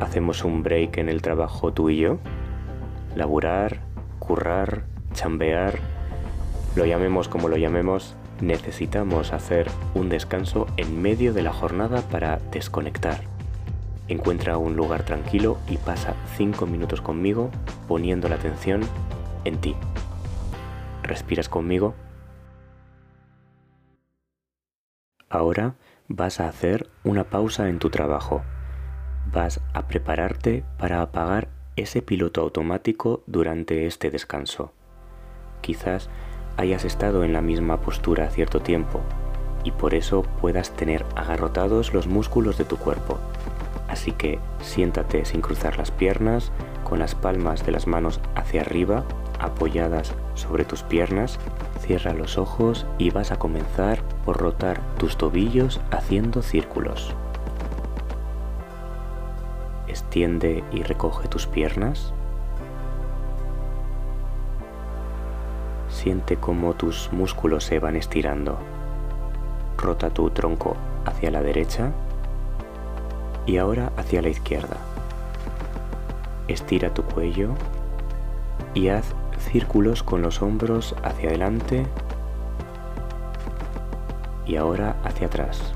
hacemos un break en el trabajo tú y yo. Laburar, currar, chambear, lo llamemos como lo llamemos, necesitamos hacer un descanso en medio de la jornada para desconectar. Encuentra un lugar tranquilo y pasa 5 minutos conmigo poniendo la atención en ti. ¿Respiras conmigo? Ahora vas a hacer una pausa en tu trabajo. Vas a prepararte para apagar ese piloto automático durante este descanso. Quizás hayas estado en la misma postura cierto tiempo y por eso puedas tener agarrotados los músculos de tu cuerpo. Así que siéntate sin cruzar las piernas, con las palmas de las manos hacia arriba, apoyadas sobre tus piernas Cierra los ojos y vas a comenzar por rotar tus tobillos haciendo círculos. Extiende y recoge tus piernas. Siente cómo tus músculos se van estirando. Rota tu tronco hacia la derecha y ahora hacia la izquierda. Estira tu cuello y haz círculos con los hombros hacia adelante y ahora hacia atrás.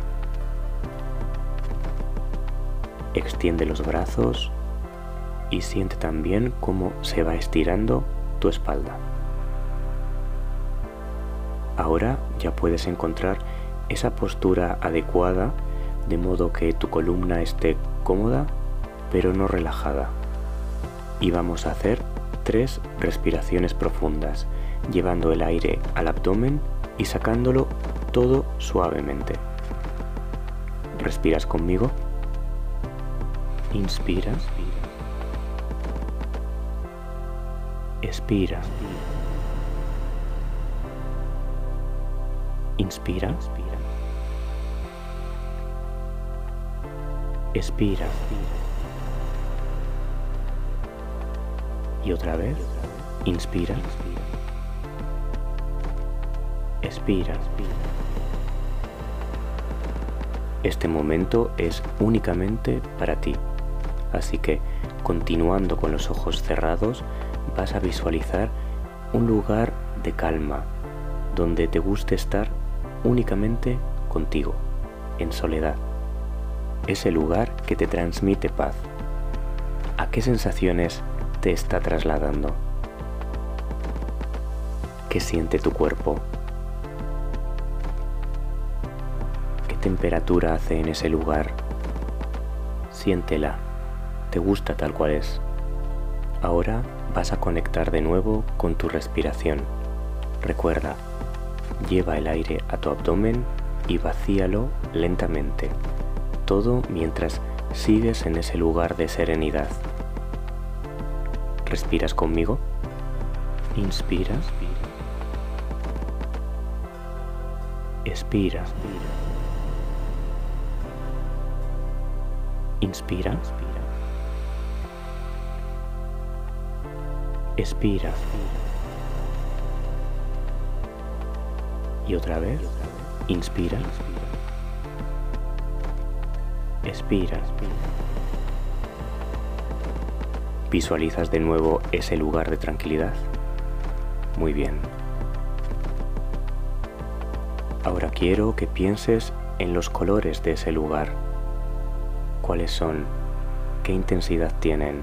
Extiende los brazos y siente también cómo se va estirando tu espalda. Ahora ya puedes encontrar esa postura adecuada de modo que tu columna esté cómoda pero no relajada. Y vamos a hacer tres respiraciones profundas, llevando el aire al abdomen y sacándolo todo suavemente. ¿Respiras conmigo? Inspira. Expira. Inspira. Expira. Y otra vez, inspira. Expira. Este momento es únicamente para ti. Así que, continuando con los ojos cerrados, vas a visualizar un lugar de calma, donde te guste estar únicamente contigo, en soledad. Ese lugar que te transmite paz. ¿A qué sensaciones te está trasladando? ¿Qué siente tu cuerpo? ¿Qué temperatura hace en ese lugar? Siéntela, te gusta tal cual es. Ahora vas a conectar de nuevo con tu respiración. Recuerda, lleva el aire a tu abdomen y vacíalo lentamente, todo mientras sigues en ese lugar de serenidad. ¿Respiras conmigo? Inspira. Expira. Inspira. Expira. Y otra vez. Inspira. Expira. ¿Visualizas de nuevo ese lugar de tranquilidad? Muy bien. Ahora quiero que pienses en los colores de ese lugar. ¿Cuáles son? ¿Qué intensidad tienen?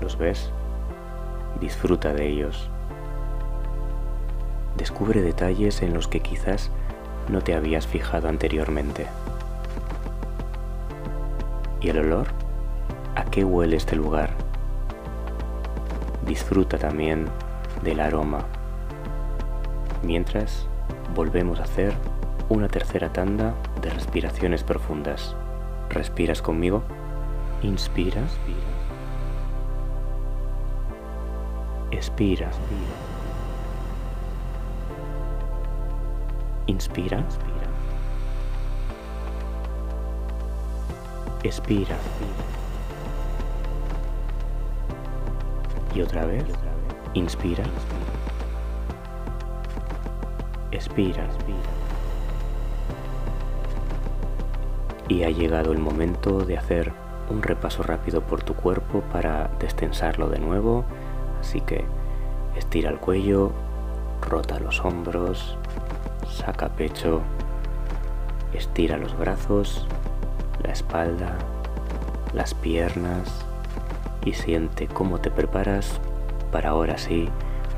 ¿Los ves? Disfruta de ellos. Descubre detalles en los que quizás no te habías fijado anteriormente. ¿Y el olor? ¿A qué huele este lugar? disfruta también del aroma. Mientras volvemos a hacer una tercera tanda de respiraciones profundas. ¿Respiras conmigo? Inspira. Expira. Inspira. Expira. Y otra vez, inspira, expira. Y ha llegado el momento de hacer un repaso rápido por tu cuerpo para destensarlo de nuevo. Así que estira el cuello, rota los hombros, saca pecho, estira los brazos, la espalda, las piernas y siente cómo te preparas para ahora sí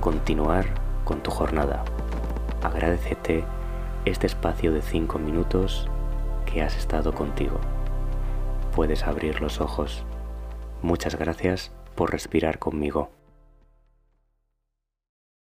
continuar con tu jornada. Agradecete este espacio de 5 minutos que has estado contigo. Puedes abrir los ojos. Muchas gracias por respirar conmigo.